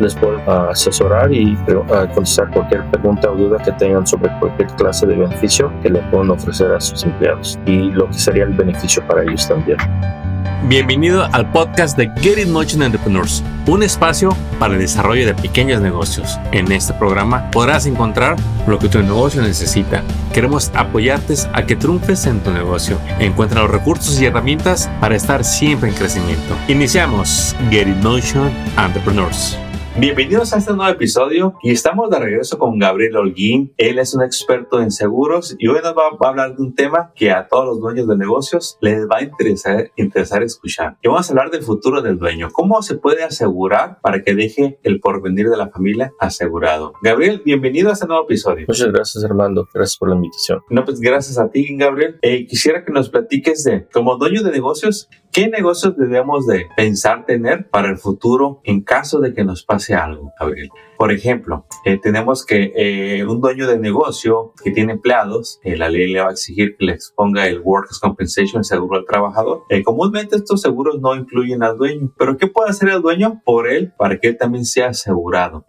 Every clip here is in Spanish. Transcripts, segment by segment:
les puedo asesorar y contestar cualquier pregunta o duda que tengan sobre cualquier clase de beneficio que le puedan ofrecer a sus empleados y lo que sería el beneficio para ellos también. Bienvenido al podcast de Get It Motion Entrepreneurs, un espacio para el desarrollo de pequeños negocios. En este programa podrás encontrar lo que tu negocio necesita. Queremos apoyarte a que triunfes en tu negocio. Encuentra los recursos y herramientas para estar siempre en crecimiento. Iniciamos Get It Motion Entrepreneurs. Bienvenidos a este nuevo episodio y estamos de regreso con Gabriel Holguín. Él es un experto en seguros y hoy nos va, a hablar de un tema que a todos los dueños de negocios les va a interesar, interesar escuchar. Y vamos a hablar del futuro del dueño. ¿Cómo se puede asegurar para que deje el porvenir de la familia asegurado? Gabriel, bienvenido a este nuevo episodio. Muchas gracias, Armando. Gracias por la invitación. No, pues gracias a ti, Gabriel. Eh, quisiera que nos platiques de, como dueño de negocios, ¿qué negocios debemos de pensar tener para el futuro en caso de que nos pase algo, Gabriel. Por ejemplo, eh, tenemos que eh, un dueño de negocio que tiene empleados, eh, la ley le va a exigir que le exponga el Workers' Compensation, el seguro al trabajador. comúnmente estos seguros no incluyen al dueño, pero ¿qué puede hacer el dueño por él para que él también sea asegurado?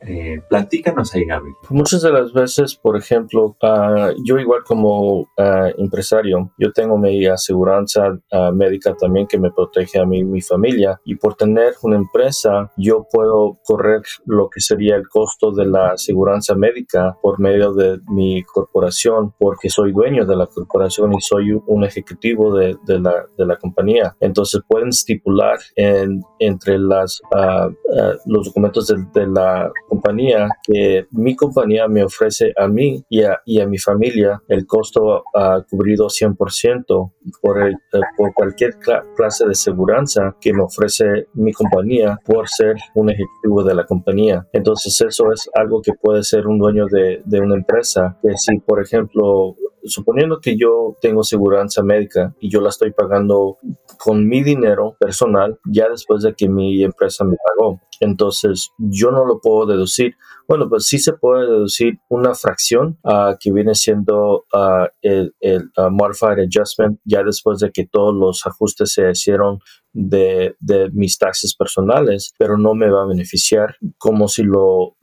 platícanos ahí, Gabriel. Muchas de las veces, por ejemplo, ah, yo igual como ah, empresario, yo tengo mi aseguranza ah, médica también que me protege a mí y mi familia y por tener una empresa, yo puedo correr lo que sería el costo de la aseguranza médica por medio de mi corporación porque soy dueño de la corporación y soy un ejecutivo de, de, la, de la, compañía. Entonces pueden estipular en, entre las, ah, ah, los documentos de, la compañía que mi compañía me ofrece a mí y a, y a mi familia el costo uh, cubrido 100% por, el, eh, por cualquier clase de aseguranza que me ofrece mi compañía por ser un ejecutivo de la compañía. Entonces eso es algo que puede ser un dueño de, de una empresa, que si por ejemplo suponiendo que yo tengo seguridad médica y yo la estoy pagando con mi dinero personal ya después de que mi empresa me pagó. Entonces yo no lo puedo deducir. Bueno, pues sí se puede deducir una fracción uh, que viene siendo uh, el, el uh, modified adjustment ya después de que todos los ajustes se hicieron de, de, mis taxes personales, pero no me va a beneficiar como si lo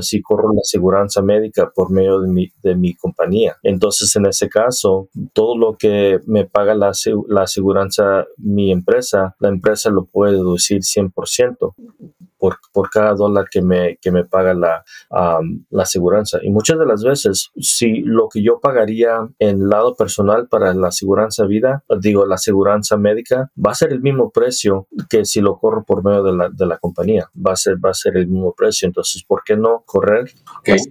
si corro la aseguranza médica por medio de mi, de mi compañía. Entonces, en ese caso, todo lo que me paga la, la aseguranza mi empresa, la empresa lo puede deducir 100% por, por cada dólar que me, que me paga la, la aseguranza. Y muchas de las veces, si lo que yo pagaría en lado personal para la aseguranza vida, digo, la aseguranza médica, va a ser el mismo precio que si lo corro por medio de la, de la compañía. Va a ser, va a ser el mismo precio. Entonces, ¿por qué no correr?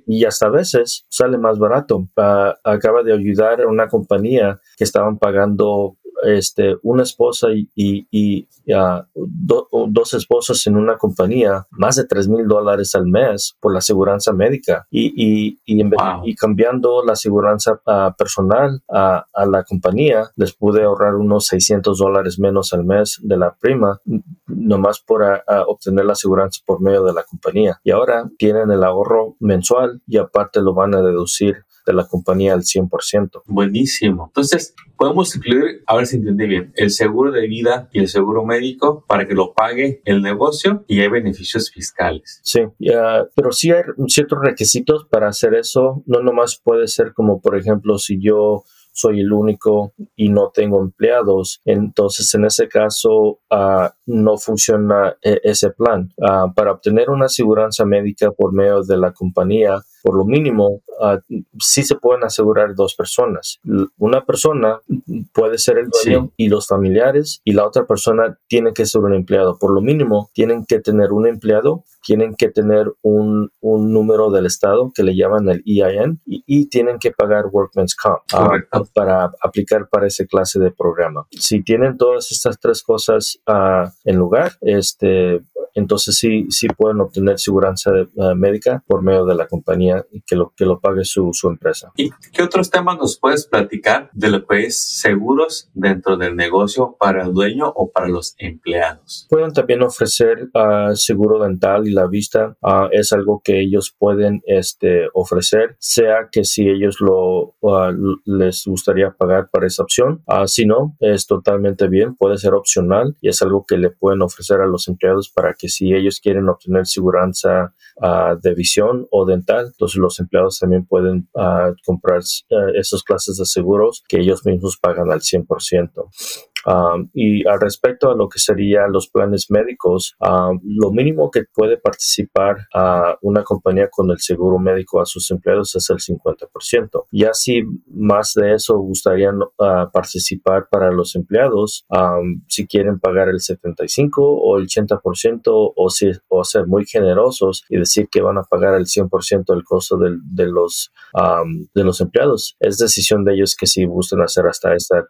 Y hasta a veces sale más barato. Uh, acaba de ayudar a una compañía que estaban pagando este, una esposa y, y, dos esposas en una compañía, más de 3 mil dólares al mes por la aseguranza médica y, y, cambiando la aseguranza ah, personal a, a, la compañía, les pude ahorrar unos 600 dólares menos al mes de la prima, nomás por ah, ah, obtener la aseguranza por medio de la compañía. Y ahora tienen el ahorro mensual y aparte lo van a deducir de la compañía al 100%. Buenísimo. Entonces, podemos incluir, a ver si entendí bien, el seguro de vida y el seguro médico para que lo pague el negocio y hay beneficios fiscales. Sí, pero sí hay ciertos requisitos para hacer eso. No nomás puede ser como, por ejemplo, si yo soy el único y no tengo empleados. Entonces, en ese caso, ah, no funciona eh, ese plan. Ah, para obtener una aseguranza médica por medio de la compañía, por lo mínimo, uh, sí se pueden asegurar dos personas. Una persona puede ser el dueño y los familiares y la otra persona tiene que ser un empleado. Por lo mínimo, tienen que tener un empleado, tienen que tener un, un número del Estado que le llaman el EIN y, tienen que pagar Workman's Comp uh, para aplicar para esa clase de programa. Si tienen todas estas tres cosas uh, en lugar, este, entonces sí, sí pueden obtener seguridad uh, médica por medio de la compañía que lo, que lo pague su, su, empresa. ¿Y qué otros temas nos puedes platicar de lo que es seguros dentro del negocio para el dueño o para los empleados? Pueden también ofrecer uh, seguro dental y la vista. Uh, es algo que ellos pueden este, ofrecer, sea que si ellos lo les gustaría pagar para esa opción. si no, es totalmente bien, puede ser opcional y es algo que le pueden ofrecer a los empleados para que que si ellos quieren obtener seguridad de visión o dental, entonces los empleados también pueden comprar esas clases de seguros que ellos mismos pagan al 100%. Um, y al respecto a lo que serían los planes médicos, um, lo mínimo que puede participar a una compañía con el seguro médico a sus empleados es el 50%. Y así más de eso gustarían uh, participar para los empleados, um, si quieren pagar el 75 o el 80% o, si, o ser muy generosos y decir que van a pagar el 100% del costo de, de los, de los empleados. Es decisión de ellos que si gustan hacer hasta esta,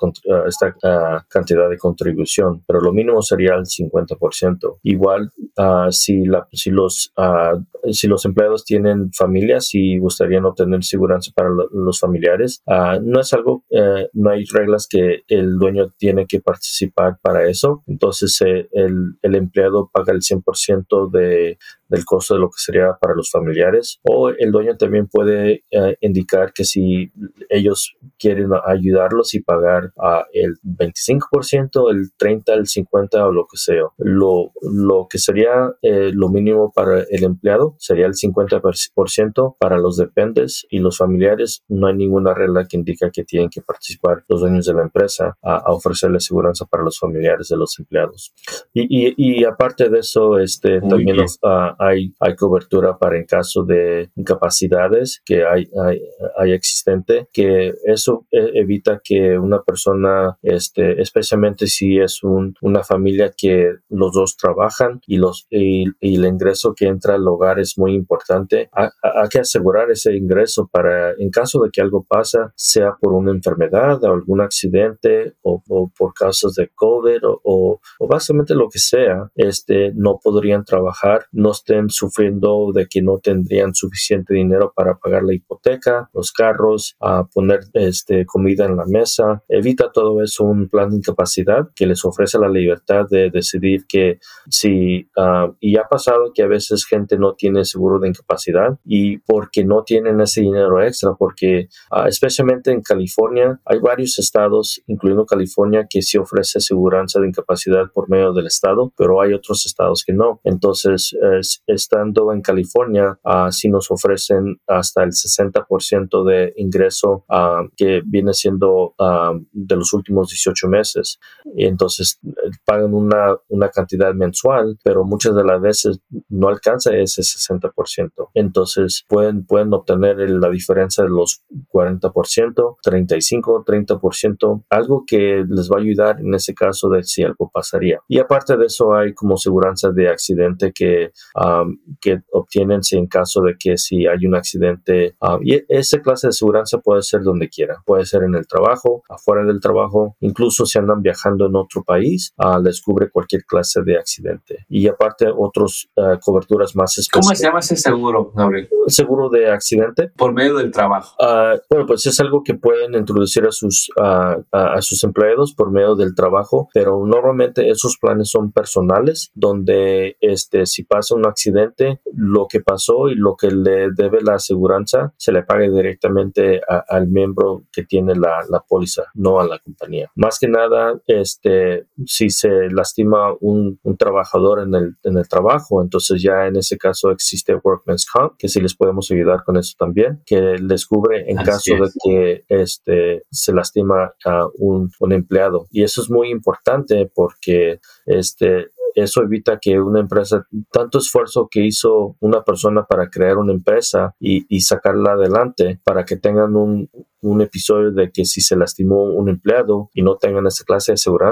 esta uh, cantidad de contribución, pero lo mínimo sería el 50%. Igual, uh, si, la, si, los, uh, si los empleados tienen familias y gustarían obtener seguridad para los familiares, uh, no es algo, eh, no hay reglas que el dueño tiene que participar para eso. Entonces, eh, el, el empleado paga el 100% de, del costo de lo que sería para los familiares. O el dueño también puede eh, indicar que si ellos quieren ayudarlos y pagar uh, el 25%, el 30%, el 50% o lo que sea. Lo, lo que sería eh, lo mínimo para el empleado sería el 50%. Para los dependes y los familiares no hay ninguna regla que indica que tienen que participar los dueños de la empresa a, a ofrecerle seguridad para los familiares de los empleados. Y, y, y aparte de eso, este, también los, uh, hay, hay cobertura para en caso de incapacidades que hay, hay, existente, que eso e, evita que una persona, este, especialmente si es un, una familia que los dos trabajan y, los, y, el ingreso que entra al hogar es muy importante, hay, que asegurar ese ingreso para en caso de que algo pasa, sea por una enfermedad o algún accidente o, por casos de COVID o, o, o, básicamente lo que sea, este, no podrían trabajar, no sufriendo de que no tendrían suficiente dinero para pagar la hipoteca, los carros, a poner este, comida en la mesa. Evita todo eso un plan de incapacidad que les ofrece la libertad de decidir que si, ah, y ha pasado que a veces gente no tiene seguro de incapacidad y porque no tienen ese dinero extra, porque ah, especialmente en California hay varios estados, incluyendo California, que sí ofrece seguridad de incapacidad por medio del estado, pero hay otros estados que no. Entonces, estando en California, uh, si nos ofrecen hasta el 60% de ingreso uh, que viene siendo uh, de los últimos 18 meses. Y entonces eh, pagan una, una cantidad mensual, pero muchas de las veces no alcanza ese 60%. Entonces pueden, pueden obtener la diferencia de los 40%, 35, 30%, algo que les va a ayudar en ese caso de si algo pasaría. Y aparte de eso hay como seguridad de accidente que que obtienen si en caso de que si hay un accidente. y esa clase de seguridad puede ser donde quiera. Puede ser en el trabajo, afuera del trabajo, incluso si andan viajando en otro país, uh, les cubre cualquier clase de accidente. Y aparte otras ah, coberturas más especiales. ¿Cómo se llama ese seguro, Gabriel? Seguro de accidente. Por medio del trabajo. Ah, bueno, pues es algo que pueden introducir a sus, a sus empleados por medio del trabajo, pero normalmente esos planes son personales, donde este, si pasa un accidente, lo que pasó y lo que le debe la aseguranza se le pague directamente al miembro que tiene la, la, póliza, no a la compañía. Más que nada, este, si se lastima un, un trabajador en el, en el trabajo, entonces ya en ese caso existe Workman's Comp, que sí les podemos ayudar con eso también, que les cubre en caso de que este, se lastima a un, un empleado. Y eso es muy importante porque este, eso evita que una empresa, tanto esfuerzo que hizo una persona para crear una empresa y, y sacarla adelante, para que tengan un, un episodio de que si se lastimó un empleado y no tengan esa clase de seguridad,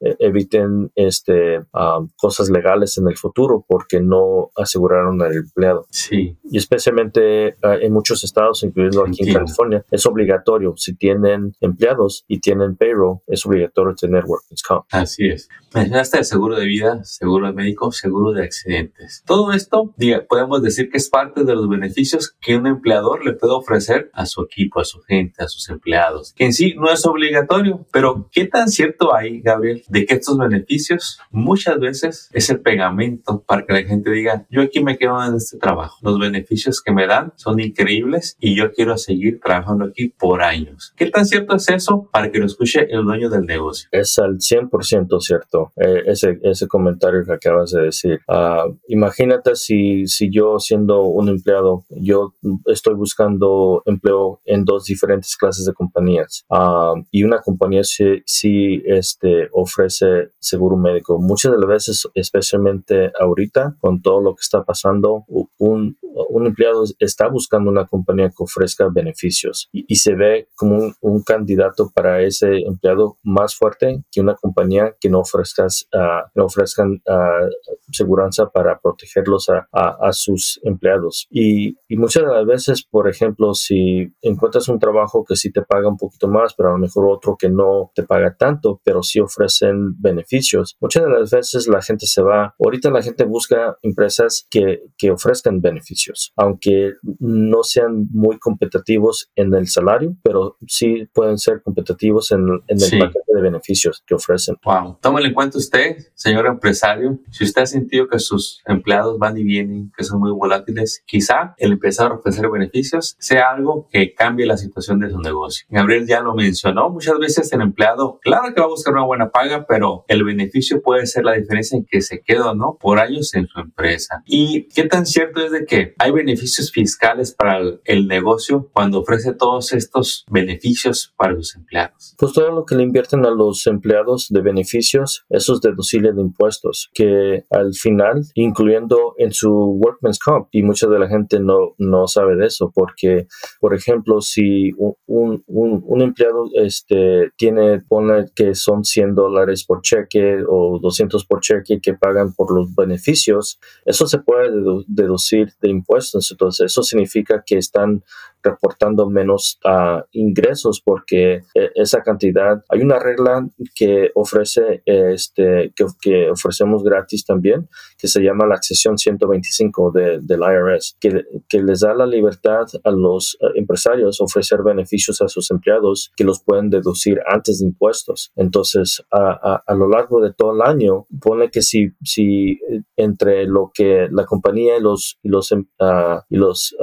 eh, eviten este, um, cosas legales en el futuro porque no aseguraron al empleado. Sí. Y especialmente uh, en muchos estados, incluyendo aquí en California, es obligatorio. Si tienen empleados y tienen payroll, es obligatorio tener workers comp. Así es. Mencionaste el seguro de vida, seguro de médico, seguro de accidentes. Todo esto, diga, podemos decir que es parte de los beneficios que un empleador le puede ofrecer a su equipo, a su gente anualmente a sus empleados, que en sí no es obligatorio, pero ¿qué tan cierto hay, Gabriel, de que estos beneficios muchas veces es el pegamento para que la gente diga, yo aquí me quedo en este trabajo, los beneficios que me dan son increíbles y yo quiero seguir trabajando aquí por años. ¿Qué tan cierto es eso para que lo escuche el dueño del negocio? Es al 100% cierto eh, ese, ese comentario que acabas de decir. Ah, imagínate si, si yo siendo un empleado, yo estoy buscando empleo en dos diferentes clases de compañías ah, y una compañía sí, sí este, ofrece seguro médico. Muchas de las veces, especialmente ahorita, con todo lo que está pasando, un, un empleado está buscando una compañía que ofrezca beneficios y, se ve como un, un, candidato para ese empleado más fuerte que una compañía que no, ofrezcas, uh, no ofrezcan uh, seguridad para protegerlos a, a, sus empleados. Y, y, muchas de las veces, por ejemplo, si encuentras un trabajo que sí te paga un poquito más, pero a lo mejor otro que no te paga tanto, pero sí ofrecen beneficios, muchas de las veces la gente se va. Ahorita la gente busca empresas que, que ofrezcan beneficios, aunque no sean muy competitivos en el salario, pero sí pueden ser competitivos en, en el paquete de beneficios que ofrecen. Wow. Tómale en cuenta usted, señor empresario, si usted ha sentido que sus empleados van y vienen, que son muy volátiles, quizá el empezar a ofrecer beneficios sea algo que cambie la situación de su negocio. Gabriel ya lo mencionó, muchas veces el empleado, claro que va a buscar una buena paga, pero el beneficio puede ser la diferencia en que se queda no por años en su empresa. ¿Y qué tan cierto es de que hay beneficios fiscales para el negocio cuando ofrece todos estos beneficios para los empleados? Pues todo lo que le invierten a los empleados de beneficios, eso es deducible de impuestos, que al final, incluyendo en su workman's comp, y mucha de la gente no, no sabe de eso, porque, por ejemplo, si un, un, un empleado este, tiene, pone que son 100 dólares por cheque o 200 por cheque que pagan por los beneficios, eso se puede deducir de impuestos. Entonces, eso significa que están reportando menos uh, ingresos porque eh, esa cantidad, hay una regla que ofrece, este, que, que, ofrecemos gratis también, que se llama la accesión 125 de, del IRS, que, que, les da la libertad a los uh, empresarios ofrecer beneficios a sus empleados que los pueden deducir antes de impuestos. Entonces, a, a, a lo largo de todo el año, pone que si, si entre lo que la compañía y los, y los, uh, y los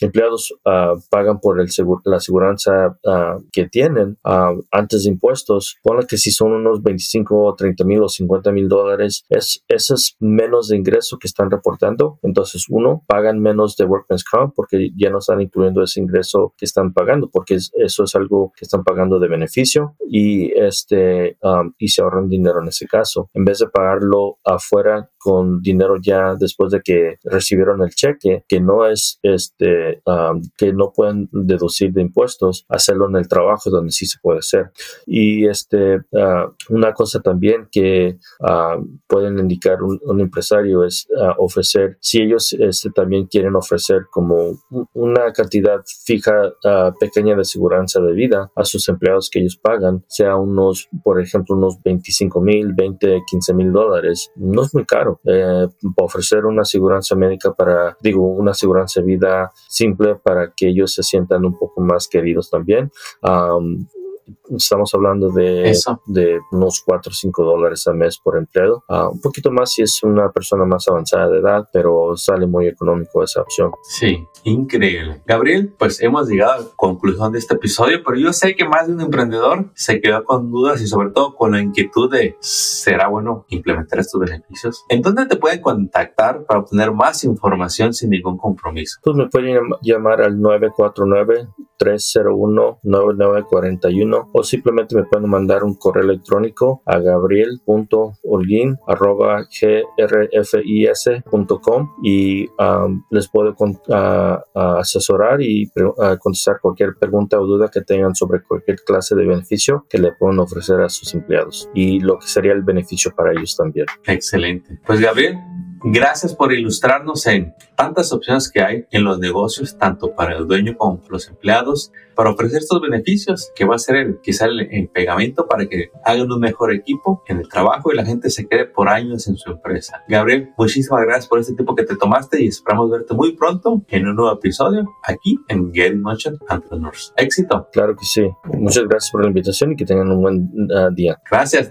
empleados pagan por el seguro, la aseguranza ah, que tienen ah, antes de impuestos, ponle que si son unos 25 o 30 mil o 50 mil dólares, es, eso es menos de ingreso que están reportando. Entonces, uno, pagan menos de Workman's Comp porque ya no están incluyendo ese ingreso que están pagando, porque eso es algo que están pagando de beneficio y, este, um, y se ahorran dinero en ese caso. En vez de pagarlo afuera con dinero ya después de que recibieron el cheque, que no es este, um, que no pueden deducir de impuestos, hacerlo en el trabajo donde sí se puede hacer. Y este, uh, una cosa también que uh, pueden indicar un, empresario es uh, ofrecer, si ellos este, también quieren ofrecer como una cantidad fija pequeña de seguridad de vida a sus empleados que ellos pagan, sea unos, por ejemplo, unos 25 mil, 20, 15 mil dólares, no es muy caro eh, ofrecer una aseguranza médica para, digo, una aseguranza vida simple para que ellos se sientan un poco más queridos también estamos hablando de, de unos 4 o 5 dólares al mes por empleado. Ah, un poquito más si es una persona más avanzada de edad, pero sale muy económico esa opción. Sí, increíble. Gabriel, pues hemos llegado a la conclusión de este episodio, pero yo sé que más de un emprendedor se quedó con dudas y sobre todo con la inquietud de, ¿será bueno implementar estos beneficios? ¿En dónde te pueden contactar para obtener más información sin ningún compromiso? Pues me pueden llamar al 949 301 9941 o simplemente me pueden mandar un correo electrónico a gabriel.holguin.grfis.com y um, les puedo asesorar y contestar cualquier pregunta o duda que tengan sobre cualquier clase de beneficio que le puedan ofrecer a sus empleados y lo que sería el beneficio para ellos también. Excelente. Pues Gabriel, Gracias por ilustrarnos en tantas opciones que hay en los negocios, tanto para el dueño como los empleados, para ofrecer estos beneficios que va a ser el, quizá el, pegamento para que hagan un mejor equipo en el trabajo y la gente se quede por años en su empresa. Gabriel, muchísimas gracias por este tiempo que te tomaste y esperamos verte muy pronto en un nuevo episodio aquí en Get Motion Entrepreneurs. Éxito. Claro que sí. Muchas gracias por la invitación y que tengan un buen uh, día. Gracias.